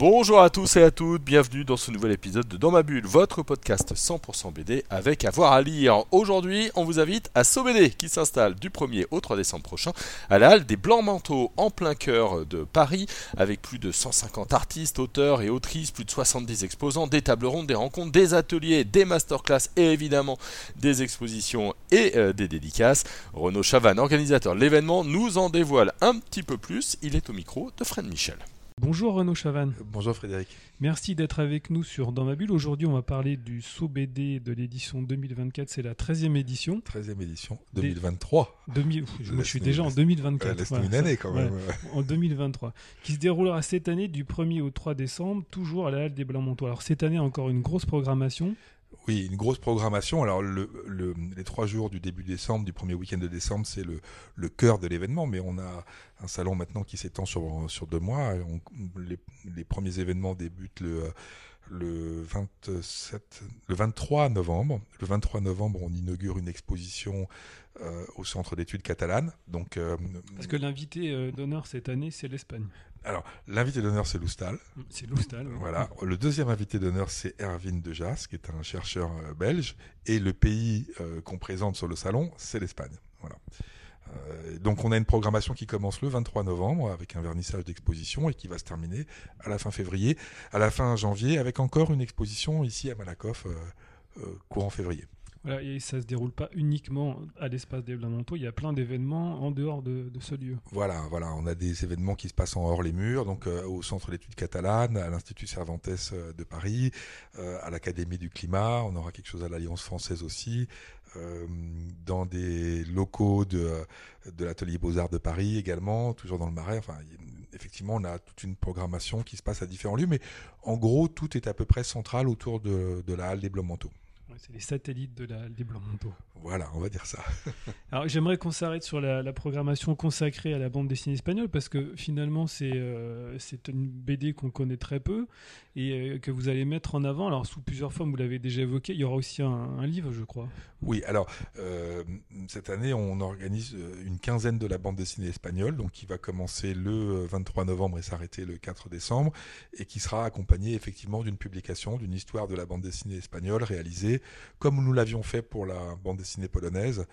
Bonjour à tous et à toutes, bienvenue dans ce nouvel épisode de Dans ma bulle, votre podcast 100% BD avec avoir à lire. Aujourd'hui, on vous invite à SoBD qui s'installe du 1er au 3 décembre prochain à la Halle des Blancs Manteaux en plein cœur de Paris avec plus de 150 artistes, auteurs et autrices, plus de 70 exposants, des tables rondes, des rencontres, des ateliers, des masterclass et évidemment des expositions et euh, des dédicaces. Renaud Chavan, organisateur de l'événement, nous en dévoile un petit peu plus. Il est au micro de Fred Michel. Bonjour Renaud Chavannes. Bonjour Frédéric. Merci d'être avec nous sur Dans ma bulle. Aujourd'hui, on va parler du Saut BD de l'édition 2024. C'est la 13e édition. 13e édition, 2023. je, suis déjà en 2024. laisse une année quand même. en 2023. Qui se déroulera cette année du 1er au 3 décembre, toujours à la Halle des Blancs-Manteaux. Alors cette année, encore une grosse programmation. Oui, une grosse programmation. Alors, les trois jours du début décembre, du premier week-end de décembre, c'est le, cœur de l'événement, mais on a un salon maintenant qui s'étend sur, deux mois. les, premiers événements débutent le, le 27, le 23 novembre. Le 23 novembre, on inaugure une exposition euh, au Centre d'études catalanes. Donc, euh, Parce que l'invité euh, d'honneur cette année, c'est l'Espagne. Alors, l'invité d'honneur, c'est Loustal. C'est Loustal. Voilà. Le deuxième invité d'honneur, c'est Erwin Dejas, qui est un chercheur belge. Et le pays qu'on présente sur le salon, c'est l'Espagne. Voilà. donc on a une programmation qui commence le 23 novembre avec un vernissage d'exposition et qui va se terminer à la fin février, à la fin janvier avec encore une exposition ici à Malakoff courant février. Et ça se déroule pas uniquement à l'espace des Blancs-Manteaux, il y a plein d'événements en dehors de, ce lieu. Voilà, voilà, on a des événements qui se passent en hors les murs, donc euh, au Centre d'études catalanes, à l'Institut Cervantes euh, de Paris, euh, à l'Académie du climat, on aura quelque chose à l'Alliance française aussi, dans des locaux de, de l'Atelier Beaux-Arts de Paris également, toujours dans le Marais, enfin effectivement, on a toute une programmation qui se passe à différents lieux, mais en gros, tout est à peu près central autour de, de la halle des Blancs-Manteaux c'est les satellites de la, des Blancs-Manteaux. Voilà, on va dire ça. Alors j'aimerais qu'on s'arrête sur la, programmation consacrée à la bande dessinée espagnole parce que finalement c'est euh, une BD qu'on connaît très peu et euh, que vous allez mettre en avant. Alors sous plusieurs formes, vous l'avez déjà évoqué, il y aura aussi un, livre, je crois. Oui, alors euh, cette année on organise une quinzaine de la bande dessinée espagnole, donc qui va commencer le 23 novembre et s'arrêter le 4 décembre et qui sera accompagnée effectivement d'une publication d'une histoire de la bande dessinée espagnole réalisée comme nous l'avions fait pour la bande dessinée polonaise,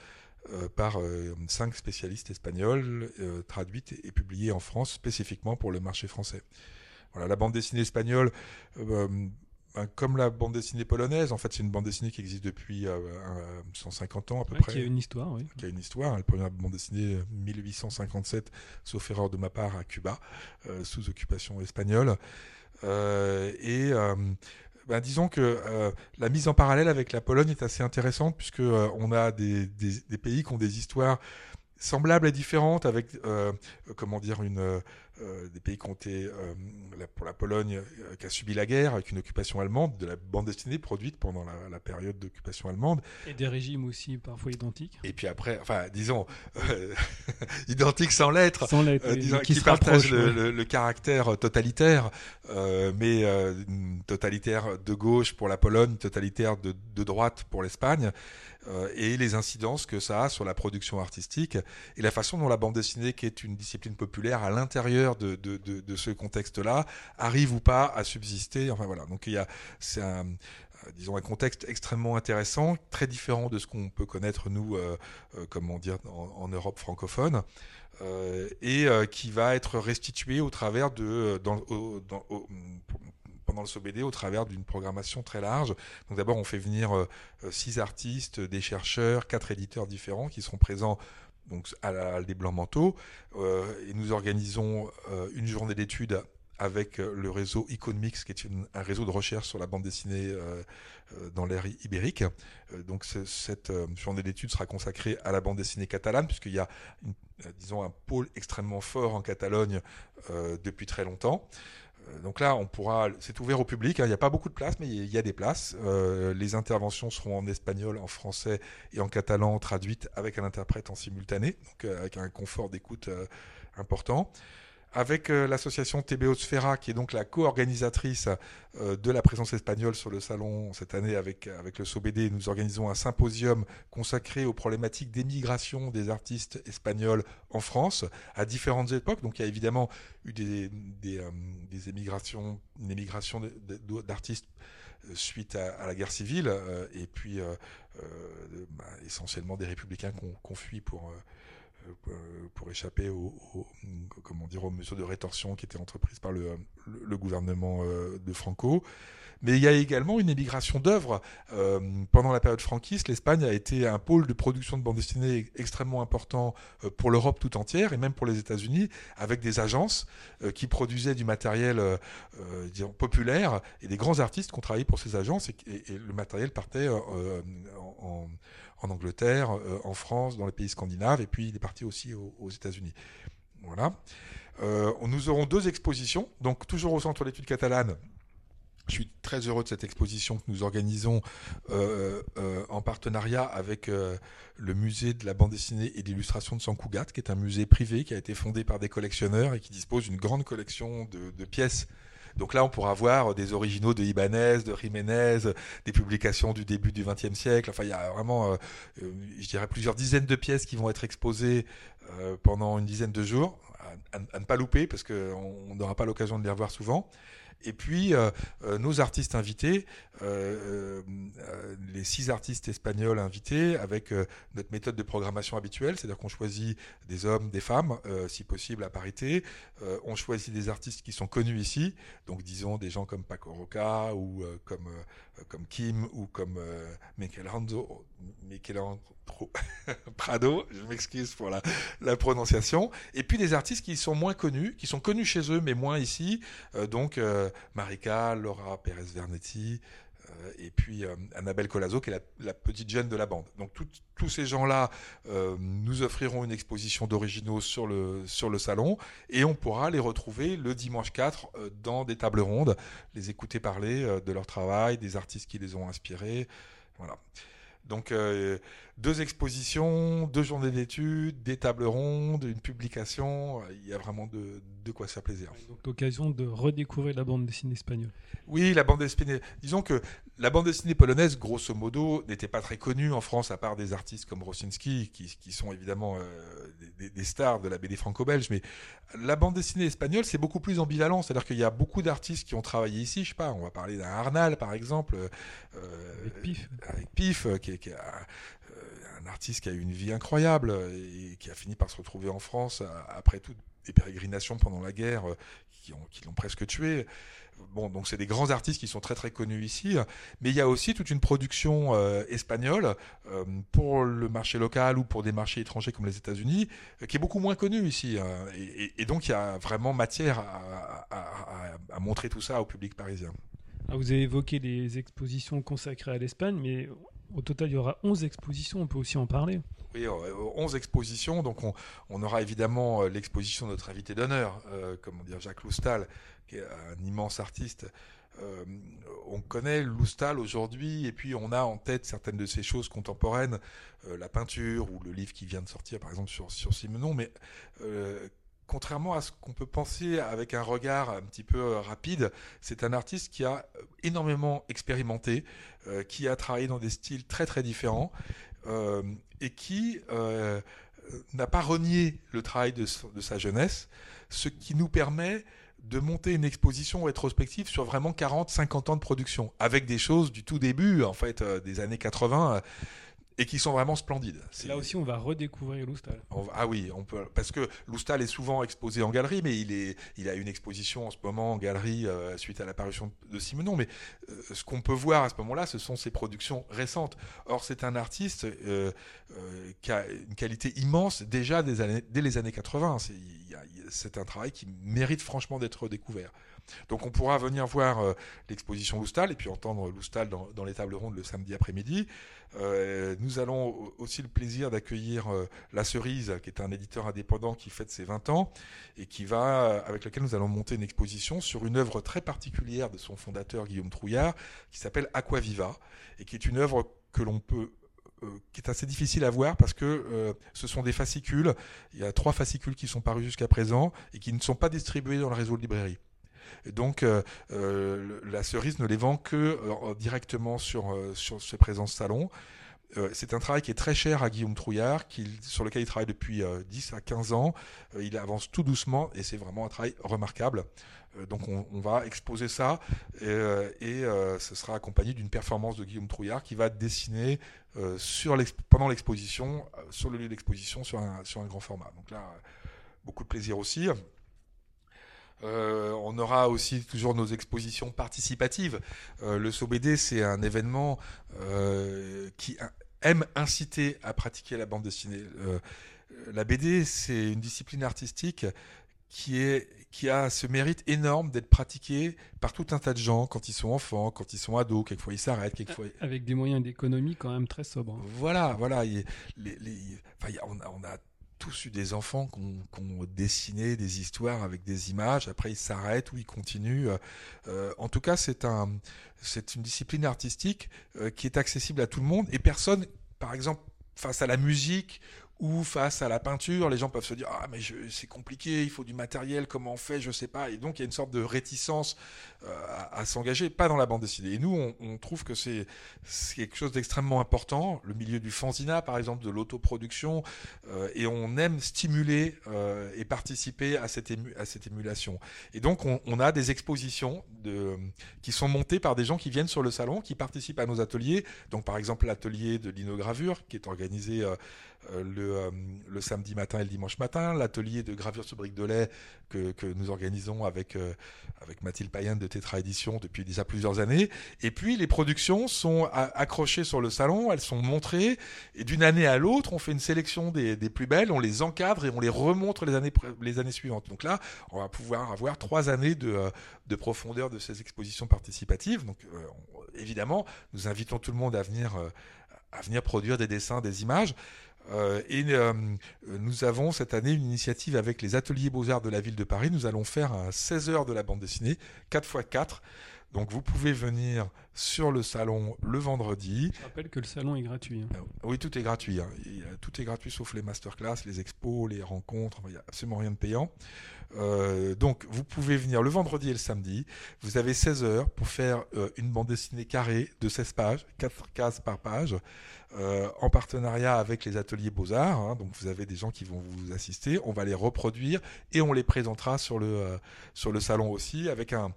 euh, par euh, cinq spécialistes espagnols, euh, traduites et, publiées en France spécifiquement pour le marché français. Voilà, la bande dessinée espagnole, ben, comme la bande dessinée polonaise, en fait, c'est une bande dessinée qui existe depuis 150 ans à peu près. Qui a une histoire, oui. Qui a une histoire. La première bande dessinée 1857, sauf erreur de ma part, à Cuba, sous occupation espagnole. et ben, disons que euh, la mise en parallèle avec la Pologne est assez intéressante puisque euh, on a des, des, pays qui ont des histoires semblables et différentes avec euh, comment dire une euh, des pays été, euh, pour la Pologne, euh, qui a subi la guerre avec une occupation allemande, de la bande dessinée produite pendant la, période d'occupation allemande. Et des régimes aussi parfois identiques. Et puis après, enfin, disons, identiques sans l'être, sans l'être qui, qui partagent le, caractère totalitaire, mais totalitaire de gauche pour la Pologne, totalitaire de, de droite pour l'Espagne. Et les incidences que ça a sur la production artistique et la façon dont la bande dessinée, qui est une discipline populaire à l'intérieur de, ce contexte-là, arrive ou pas à subsister. Enfin voilà, donc il y a, c'est un, euh, disons un contexte extrêmement intéressant, très différent de ce qu'on peut connaître nous, euh, comment dire, en, Europe francophone, et qui va être restitué au travers de, pendant le SOBD au travers d'une programmation très large. Donc d'abord, on fait venir euh, euh, six artistes, des chercheurs, quatre éditeurs différents qui seront présents donc à la Halle des Blancs Manteaux. Euh, et nous organisons une journée d'études avec le réseau Economix, qui est un réseau de recherche sur la bande dessinée dans l'ère ibérique. donc cette journée d'études sera consacrée à la bande dessinée catalane, puisqu'il y a, disons, un pôle extrêmement fort en Catalogne depuis très longtemps. Euh, donc là, on pourra, c'est ouvert au public. Hein. Il n'y a pas beaucoup de places, mais il y a des places. Euh, les interventions seront en espagnol, en français et en catalan, traduites avec un interprète en simultané, donc euh, avec un confort d'écoute important. Avec euh, l'association TBO qui est donc la co-organisatrice euh, de la présence espagnole sur le salon cette année avec, avec le SOBD, nous organisons un symposium consacré aux problématiques d'émigration des artistes espagnols en France à différentes époques. Donc il y a évidemment eu des, des, des émigrations, une émigration d'artistes suite à, la guerre civile, et puis bah, essentiellement des républicains qu'on fuit pour euh, pour échapper aux, comment dire, aux mesures de rétorsion qui étaient entreprises par le, gouvernement euh, de Franco. Mais il y a également une émigration d'œuvres. Euh, pendant la période franquiste, l'Espagne a été un pôle de production de bande dessinée extrêmement important pour l'Europe tout entière et même pour les États-Unis, avec des agences qui produisaient du matériel populaire et des grands artistes qui ont travaillé pour ces agences et, le matériel partait en Angleterre, euh, en France, dans les pays scandinaves, et puis il est parti aussi aux, États-Unis. Voilà. Euh, nous aurons deux expositions, donc toujours au Centre d'études catalanes. Je suis très heureux de cette exposition que nous organisons euh, en partenariat avec le musée de la bande dessinée et d'illustration de Sant Cugat, qui est un musée privé qui a été fondé par des collectionneurs et qui dispose d'une grande collection de pièces donc là, on pourra voir des originaux de Ibanez, de Jiménez, des publications du début du XXe siècle. Enfin, il y a vraiment, euh, euh, je dirais, plusieurs dizaines de pièces qui vont être exposées euh, pendant une dizaine de jours, à, ne pas louper, parce qu'on n'aura pas l'occasion de les revoir souvent. Et puis, euh, euh, nos artistes invités, euh, les six artistes espagnols invités, avec notre méthode de programmation habituelle, c'est-à-dire qu'on choisit des hommes, des femmes, si possible à parité. on choisit des artistes qui sont connus ici, donc disons des gens comme Paco Roca ou comme, comme Kim ou comme Michelangelo, Michelangelo Prado, je m'excuse pour la, prononciation, et puis des artistes qui sont moins connus, qui sont connus chez eux mais moins ici, donc Marika, Laura Perez Vernetti, euh, et puis Annabelle Colazo qui est la, petite jeune de la bande. Donc tous ces gens-là nous offriront une exposition d'originaux sur le, sur le salon, et on pourra les retrouver le dimanche 4 dans des tables rondes, les écouter parler de leur travail, des artistes qui les ont inspirés, voilà. Donc euh, deux expositions, deux journées d'études, des tables rondes, une publication, il y a vraiment de, de quoi se faire plaisir. Donc l'occasion de redécouvrir la bande dessinée espagnole. Oui, la bande dessinée. Disons que la bande dessinée polonaise, grosso modo, n'était pas très connue en France, à part des artistes comme Rosinski, qui, qui sont évidemment euh, des, stars de la BD franco-belge. Mais la bande dessinée espagnole, c'est beaucoup plus ambivalent. C'est-à-dire qu'il y a beaucoup d'artistes qui ont travaillé ici. Je sais pas, on va parler d'un Arnal, par exemple. Euh, avec Pif. Avec Pif, qui, est euh, un artiste qui a eu une vie incroyable et qui a fini par se retrouver en France après toutes les pérégrinations pendant la guerre qui, qui l'ont presque tué. Bon, donc c'est des grands artistes qui sont très très connus ici, mais il y a aussi toute une production euh, espagnole euh, pour le marché local ou pour des marchés étrangers comme les États-Unis, euh, qui est beaucoup moins connue ici. Hein. et, donc il y a vraiment matière à, montrer tout ça au public parisien. Ah, vous avez évoqué les expositions consacrées à l'Espagne, mais au total il y aura 11 expositions, on peut aussi en parler. Oui, 11 expositions, donc on, aura évidemment l'exposition de notre invité d'honneur, comment dire, Jacques Loustal, qui est un immense artiste. Euh, on connaît Loustal aujourd'hui, et puis on a en tête certaines de ces choses contemporaines, euh, la peinture ou le livre qui vient de sortir, par exemple, sur, sur Simenon, mais euh, contrairement à ce qu'on peut penser avec un regard un petit peu rapide, c'est un artiste qui a énormément expérimenté, qui a travaillé dans des styles très très différents, et qui n'a pas renié le travail de, sa jeunesse, ce qui nous permet de monter une exposition rétrospective sur vraiment 40, 50 ans de production, avec des choses du tout début, en fait, euh, des années 80 et qui sont vraiment splendides. Là aussi, on va redécouvrir Loustal. ah oui, on peut, parce que Loustal est souvent exposé en galerie, mais il, est, il a une exposition en ce moment en galerie euh, suite à l'apparition de Simenon. Mais euh, ce qu'on peut voir à ce moment-là, ce sont ses productions récentes. Or, c'est un artiste euh, qui a une qualité immense déjà des années, dès les années 80. C'est un travail qui mérite franchement d'être découvert. Donc on pourra venir voir euh, l'exposition Loustal et puis entendre Loustal dans, les tables rondes le samedi après-midi. Euh, nous allons aussi le plaisir d'accueillir euh, La Cerise, qui est un éditeur indépendant qui fête ses 20 ans et qui va, avec lequel nous allons monter une exposition sur une œuvre très particulière de son fondateur Guillaume Trouillard, qui s'appelle Aquaviva et qui est une œuvre que l'on peut qui est assez difficile à voir parce que ce sont des fascicules. Il y a trois fascicules qui sont parus jusqu'à présent et qui ne sont pas distribués dans le réseau de librairie. donc la cerise ne les vend que directement sur, sur ses présences salon. Euh, c'est un travail qui est très cher à Guillaume Trouillard, sur lequel il travaille depuis 10 euh, à 15 ans. Euh, il avance tout doucement et c'est vraiment un travail remarquable. donc on, va exposer ça et, ce sera accompagné d'une performance de Guillaume Trouillard qui va dessiner pendant l'exposition, sur le lieu d'exposition, sur sur un grand format. Donc là, beaucoup de plaisir aussi. On aura aussi toujours nos expositions participatives. le SOBD, c'est un événement qui aime inciter à pratiquer la bande dessinée. Euh, la BD, c'est une discipline artistique qui, est, qui a ce mérite énorme d'être pratiquée par tout un tas de gens quand ils sont enfants, quand ils sont ados, quelquefois ils s'arrêtent, quelquefois... Avec des moyens d'économie quand même très sobres. Voilà, voilà. les, on, a, on a tous eu des enfants qui ont, dessiné des histoires avec des images, après ils s'arrêtent ou ils continuent. Euh, en tout cas, c'est une discipline artistique euh, qui est accessible à tout le monde et personne, par exemple, face à la musique ou face à la peinture, les gens peuvent se dire ah mais c'est compliqué, il faut du matériel, comment on fait, je sais pas, et donc il y a une sorte de réticence euh, à, s'engager, pas dans la bande dessinée. Et nous, on, trouve que c'est quelque chose d'extrêmement important, le milieu du fanzina par exemple, de l'autoproduction, euh, et on aime stimuler euh, et participer à cette, émulation. Et donc on, a des expositions de, qui sont montées par des gens qui viennent sur le salon, qui participent à nos ateliers. Donc par exemple l'atelier de linogravure qui est organisé le, euh, le, samedi matin et le dimanche matin, l'atelier de gravure sur briques de lait que, nous organisons avec, euh, avec Mathilde Payen de Tetra Édition depuis déjà plusieurs années. Et puis les productions sont accrochées sur le salon, elles sont montrées, et d'une année à l'autre, on fait une sélection des, des, plus belles, on les encadre et on les remontre les années, les années suivantes. Donc là, on va pouvoir avoir trois années de, de profondeur de ces expositions participatives. Donc évidemment, nous invitons tout le monde à venir, à venir produire des dessins, des images. Euh, et euh, nous avons cette année une initiative avec les ateliers beaux-arts de la ville de Paris. Nous allons faire un 16 heures de la bande dessinée, 4 x 4. Donc vous pouvez venir sur le salon le vendredi. Je rappelle que le salon est gratuit. Hein. Euh, oui, tout est gratuit. Hein. Tout est gratuit sauf les masterclass, les expos, les rencontres. Il n'y a absolument rien de payant. donc vous pouvez venir le vendredi et le samedi. Vous avez 16 heures pour faire une bande dessinée carrée de 16 pages, 4 cases par page. Euh, en partenariat avec les ateliers Beaux-Arts. Hein, donc vous avez des gens qui vont vous assister. On va les reproduire et on les présentera sur le, euh, sur le salon aussi avec un,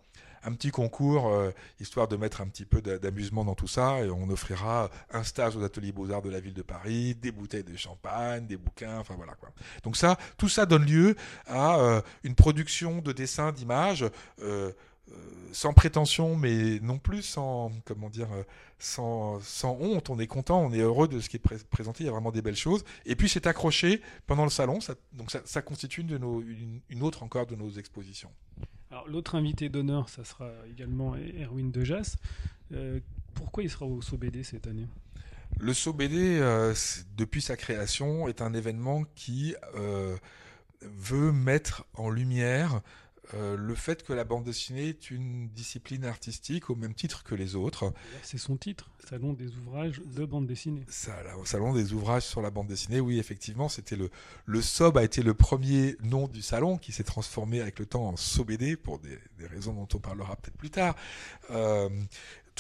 un petit concours, euh, histoire de mettre un petit peu d'amusement dans tout ça. Et on offrira un stage aux ateliers Beaux-Arts de la ville de Paris, des bouteilles de champagne, des bouquins, enfin voilà quoi. Donc ça, tout ça donne lieu à une production de dessins, d'images. Euh, sans prétention, mais non plus sans, comment dire, euh, sans, sans, honte. On est content, on est heureux de ce qui est présenté. Il y a vraiment des belles choses. Et puis c'est accroché pendant le salon. Ça, donc ça, constitue une, autre encore de nos expositions. L'autre invité d'honneur, ça sera également Erwin Dejas. Euh, pourquoi il sera au SOBD cette année? Le SOBD, depuis sa création, est un événement qui veut mettre en lumière euh, le fait que la bande dessinée est une discipline artistique au même titre que les autres. C'est son titre, Salon des ouvrages de bande dessinée. Ça, salon des ouvrages sur la bande dessinée, oui, effectivement, c'était le le SOB a été le premier nom du salon qui s'est transformé avec le temps en SOBD pour des, raisons dont on parlera peut-être plus tard. Euh,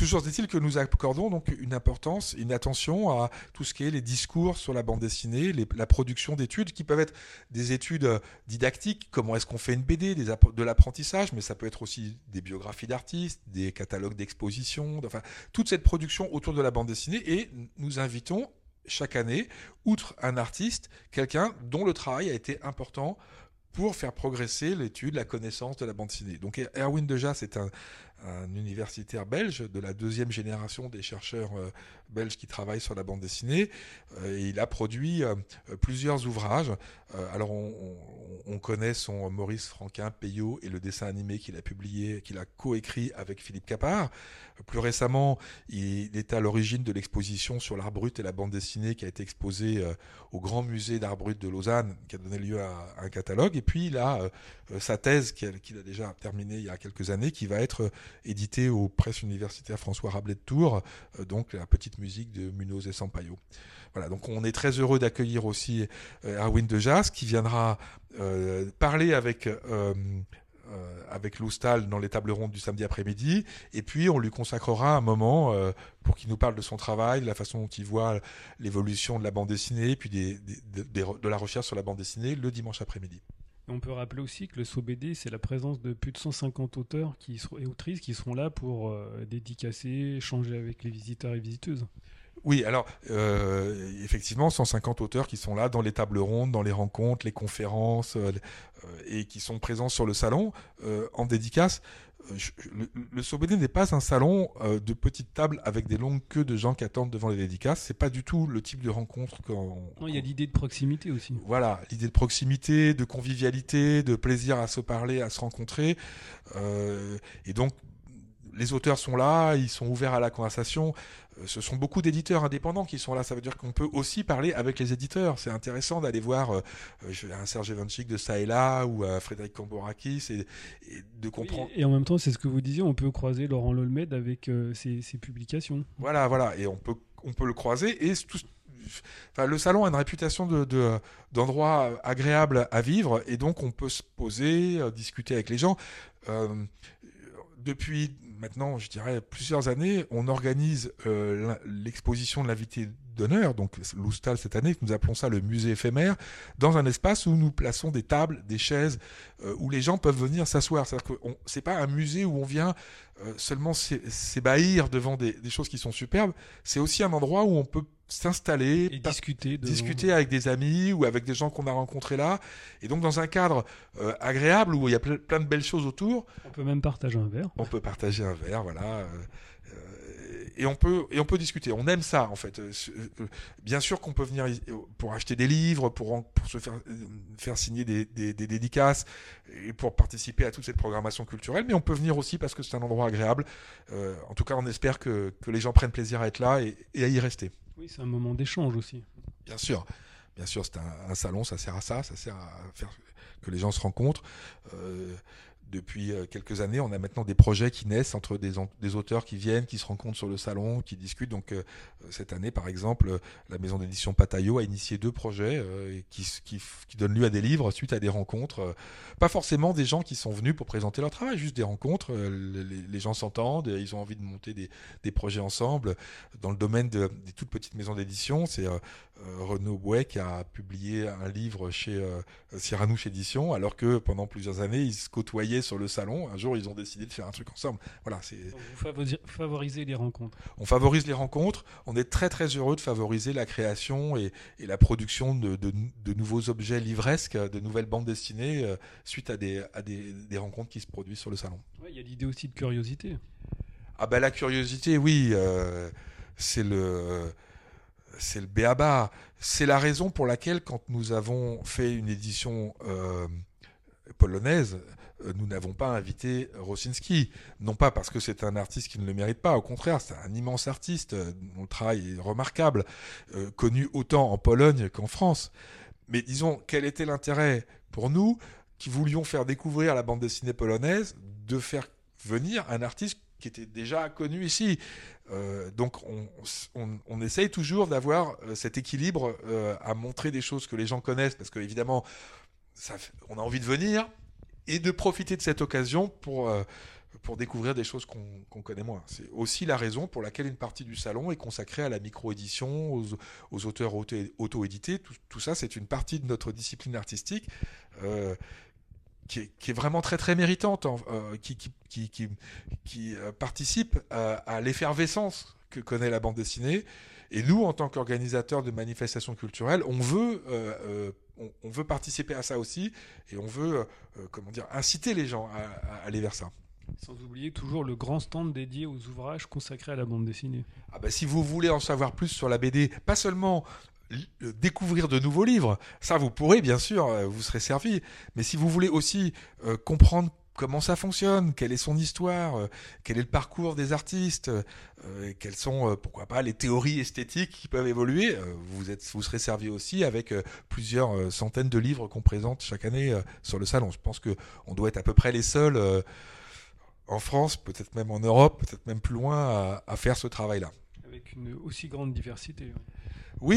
Toujours est-il que nous accordons donc une importance, une attention à tout ce qui est les discours sur la bande dessinée, la production d'études qui peuvent être des études euh, didactiques, comment est-ce qu'on fait une BD, de l'apprentissage, mais ça peut être aussi des biographies d'artistes, des catalogues d'exposition, enfin toute cette production autour de la bande dessinée. Et nous invitons chaque année, outre un artiste, quelqu'un dont le travail a été important pour faire progresser l'étude, la connaissance de la bande dessinée. Donc Erwin Dejas c'est un, un universitaire belge de la deuxième génération des chercheurs euh, belges qui travaillent sur la bande dessinée. Euh, il a produit euh, plusieurs ouvrages. alors on, connaît son Maurice Franquin Payot et le dessin animé qu'il a publié, qu'il a coécrit avec Philippe Capard. Plus récemment, il est à l'origine de l'exposition sur l'art brut et la bande dessinée qui a été exposée au Grand Musée d'art brut de Lausanne, qui a donné lieu à, un catalogue. Et puis il a sa thèse qu'il a déjà terminée il y a quelques années, qui va être édité aux presses universitaires François Rabelais de Tours, donc la petite musique de Munoz et Sampaio. Voilà, donc on est très heureux d'accueillir aussi Erwin Dejas qui viendra parler avec euh, avec Loustal dans les tables rondes du samedi après-midi. Et puis, on lui consacrera un moment euh, pour qu'il nous parle de son travail, de la façon dont il voit l'évolution de la bande dessinée, puis de la recherche sur la bande dessinée le dimanche après-midi. On peut rappeler aussi que le SOBD, c'est la présence de plus de 150 auteurs qui, et autrices qui seront là pour euh, dédicacer, échanger avec les visiteurs et visiteuses. Oui, alors euh, effectivement, 150 auteurs qui sont là dans les tables rondes, dans les rencontres, les conférences, euh, et qui sont présents sur le salon en dédicace. Le, le n'est pas un salon de petites tables avec des longues queues de gens qui attendent devant les dédicaces. C'est pas du tout le type de rencontre qu'on. Il y a l'idée de proximité aussi. Voilà, l'idée de proximité, de convivialité, de plaisir à se parler, à se rencontrer. et donc, les auteurs sont là, ils sont ouverts à la conversation. Euh, ce sont beaucoup d'éditeurs indépendants qui sont là. Ça veut dire qu'on peut aussi parler avec les éditeurs. C'est intéressant d'aller voir euh, euh, un Serge Evanchik de ça et là ou un Frédéric Camborakis et, de comprendre. et en même temps, c'est ce que vous disiez, on peut croiser Laurent Lolmed avec ses, publications. Voilà, voilà. Et on peut, on peut le croiser. Et tout, Enfin, le salon a une réputation de, d'endroit agréable à vivre et donc on peut se poser, discuter avec les gens. depuis maintenant, je dirais, plusieurs années, on organise euh, l'exposition de l'invité d'honneur, donc l'Oustal cette année, nous appelons ça le musée éphémère, dans un espace où nous plaçons des tables, des chaises, euh, où les gens peuvent venir s'asseoir. C'est-à-dire que c'est pas un musée où on vient euh, seulement s'ébahir devant des, choses qui sont superbes, c'est aussi un endroit où on peut s'installer, et discuter, discuter avec des amis ou avec des gens qu'on a rencontrés là, et donc dans un cadre euh, agréable où il y a plein de belles choses autour. On peut même partager un verre. On peut partager un verre, voilà et on peut et on peut discuter. On aime ça en fait. Euh, euh, bien sûr qu'on peut venir pour acheter des livres, pour pour se faire faire signer des, des, dédicaces et pour participer à toute cette programmation culturelle, mais on peut venir aussi parce que c'est un endroit agréable. Euh, en tout cas, on espère que, que, les gens prennent plaisir à être là et, à y rester. Oui, c'est un moment d'échange aussi. Bien sûr, bien sûr, c'est un, salon, ça sert à ça, ça sert à faire que les gens se rencontrent depuis euh, quelques années, on a maintenant des projets qui naissent entre des, auteurs qui viennent, qui se rencontrent sur le salon, qui discutent. Donc euh, cette année, par exemple, la maison d'édition Patayo a initié deux projets euh, qui, donnent lieu à des livres suite à des rencontres. pas forcément des gens qui sont venus pour présenter leur travail, juste des rencontres. Les, gens s'entendent, ils ont envie de monter des, projets ensemble. Dans le domaine de, des toutes petites maisons d'édition, c'est Renaud Bouet qui a publié un livre chez Cyranouche Édition, alors que pendant plusieurs années, ils se côtoyaient sur le salon. Un jour, ils ont décidé de faire un truc ensemble. Voilà, c'est. Vous favorisez les rencontres. On favorise les rencontres. On est très très heureux de favoriser la création et, la production de, nouveaux objets livresques, de nouvelles bandes dessinées euh, suite à, des, à des, rencontres qui se produisent sur le salon. Il y a l'idée aussi de curiosité. Ah ben la curiosité, oui, euh, c'est le c'est le béaba. C'est la raison pour laquelle, quand nous avons fait une édition euh, polonaise, euh, nous n'avons pas invité Rosinski. Non pas parce que c'est un artiste qui ne le mérite pas, au contraire, c'est un immense artiste euh, dont le travail est remarquable, connu autant en Pologne qu'en France. Mais disons, quel était l'intérêt pour nous, qui voulions faire découvrir la bande dessinée polonaise, de faire venir un artiste qui était déjà connu ici. donc on, essaye toujours d'avoir cet équilibre à montrer des choses que les gens connaissent, parce qu'évidemment, on a envie de venir, et de profiter de cette occasion pour, euh, pour découvrir des choses qu'on connaît moins. C'est aussi la raison pour laquelle une partie du salon est consacrée à la micro-édition, aux, auteurs auto-édités. Tout, ça, c'est une partie de notre discipline artistique. Euh, qui est, qui est, vraiment très très méritante, euh, qui, qui, qui, qui participe à, à l'effervescence que connaît la bande dessinée. Et nous, en tant qu'organisateurs de manifestations culturelles, on veut on, veut participer à ça aussi et on veut, euh, euh, comment dire, inciter les gens à, aller vers ça. Sans oublier toujours le grand stand dédié aux ouvrages consacrés à la bande dessinée. Ah bah, si vous voulez en savoir plus sur la BD, pas seulement euh, découvrir de nouveaux livres, ça vous pourrez bien sûr, vous serez servi, mais si vous voulez aussi comprendre comment ça fonctionne, quelle est son histoire, euh, quel est le parcours des artistes, euh, quelles sont, euh, pourquoi pas, les théories esthétiques qui peuvent évoluer. vous, êtes, vous serez servi aussi avec plusieurs centaines de livres qu'on présente chaque année sur le salon. Je pense qu'on doit être à peu près les seuls en France, peut-être même en Europe, peut-être même plus loin, à, faire ce travail-là. Avec une aussi grande diversité.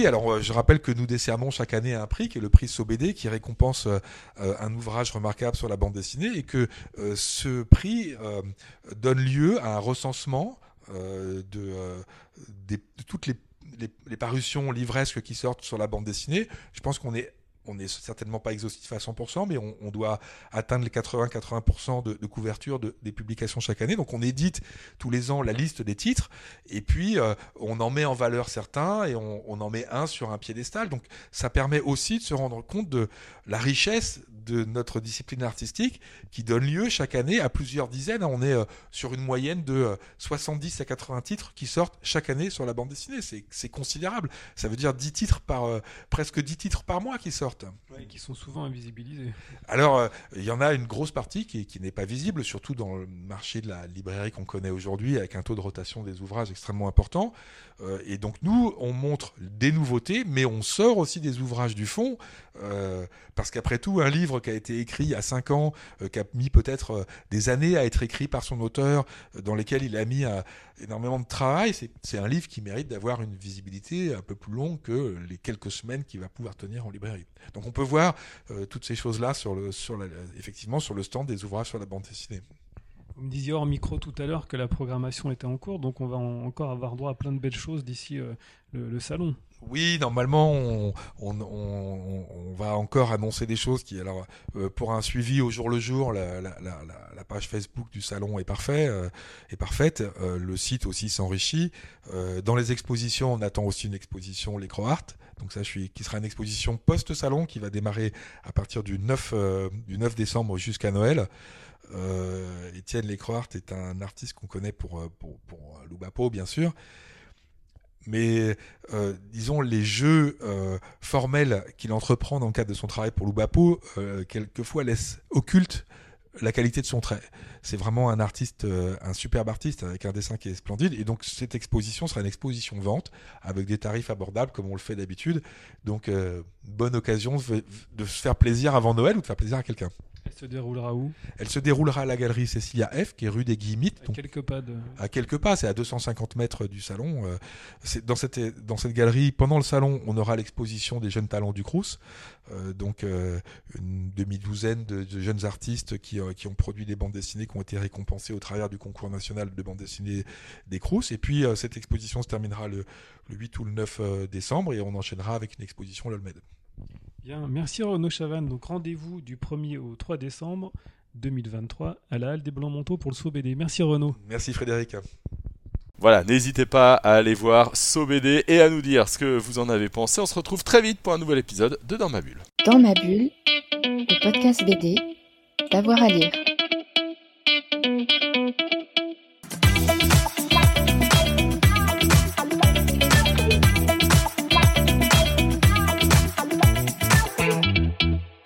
Alors euh, je rappelle que nous décernons chaque année un prix qui est le prix SOBD qui récompense euh, un ouvrage remarquable sur la bande dessinée et que ce prix donne lieu à un recensement de, de, toutes les, les, parutions livresques qui sortent sur la bande dessinée. Je pense qu'on est on n'est certainement pas exhaustif à 100%, mais on, doit atteindre les 80-80% de, couverture des publications chaque année. Donc on édite tous les ans la liste des titres, et puis euh, on en met en valeur certains, et on, en met un sur un piédestal. Donc ça permet aussi de se rendre compte de la richesse de notre discipline artistique qui donne lieu chaque année à plusieurs dizaines. On est euh, sur une moyenne de 70 euh, à 80 titres qui sortent chaque année sur la bande dessinée. C'est considérable. Ça veut dire 10 titres par, presque 10 titres par mois qui sortent. Et qui sont souvent invisibilisés. Alors, il y en a une grosse partie qui, qui n'est pas visible, surtout dans le marché de la librairie qu'on connaît aujourd'hui, avec un taux de rotation des ouvrages extrêmement important. et donc, nous, on montre des nouveautés, mais on sort aussi des ouvrages du fond, parce qu'après tout, un livre qui a été écrit il y a 5 ans, euh, qui a mis peut-être euh, des années à être écrit par son auteur, euh, dans lesquels il a mis énormément de travail. C'est un livre qui mérite d'avoir une visibilité un peu plus longue que les quelques semaines qu'il va pouvoir tenir en librairie. Donc on peut voir toutes ces choses-là sur le, sur effectivement sur le stand des ouvrages sur la bande dessinée. Vous me disiez hors micro tout à l'heure que la programmation était en cours, donc on va encore avoir droit à plein de belles choses d'ici le, salon. Oui, normalement, on, va encore annoncer des choses qui, alors, euh, pour un suivi au jour le jour, la, page Facebook du salon est, parfait, euh, est parfaite. Euh, le site aussi s'enrichit. dans les expositions, on attend aussi une exposition L'Écro Art. Donc ça, qui sera une exposition post-salon qui va démarrer à partir du 9, du 9 décembre jusqu'à Noël. Étienne Lecroart est un artiste qu'on connaît pour, pour, pour Loubapo, bien sûr mais euh, disons les jeux euh, formels qu'il entreprend dans le cadre de son travail pour Loubapo, euh, quelquefois laissent occulte la qualité de son trait. C'est vraiment un artiste, un superbe artiste avec un dessin qui est splendide. Et donc cette exposition sera une exposition vente avec des tarifs abordables comme on le fait d'habitude. Donc bonne occasion de se faire plaisir avant Noël ou de faire plaisir à quelqu'un. Elle se déroulera où? Elle se déroulera à la galerie Cécilia F, qui est rue des Guillemites. À quelques pas de... À quelques pas, c'est à 250 mètres du salon. Euh, c'est dans cette, dans cette galerie, pendant le salon, on aura l'exposition des jeunes talents du Crous. Euh, donc euh, une demi-douzaine de, jeunes artistes qui, qui, ont produit des bandes dessinées qui ont été récompensées au travers du concours national de bandes dessinées des Crous. Et puis cette exposition se terminera le, le 8 ou le 9 décembre et on enchaînera avec une exposition l'Olmed. Bien, merci Renaud Chavannes. Donc rendez-vous du 1er au 3 décembre 2023 à la Halle des Blancs-Manteaux pour le Saut BD. Merci Renaud. Merci Frédéric. Voilà, n'hésitez pas à aller voir Saut BD et à nous dire ce que vous en avez pensé. On se retrouve très vite pour un nouvel épisode de Dans ma bulle. Dans ma bulle, le podcast BD, d'avoir à lire.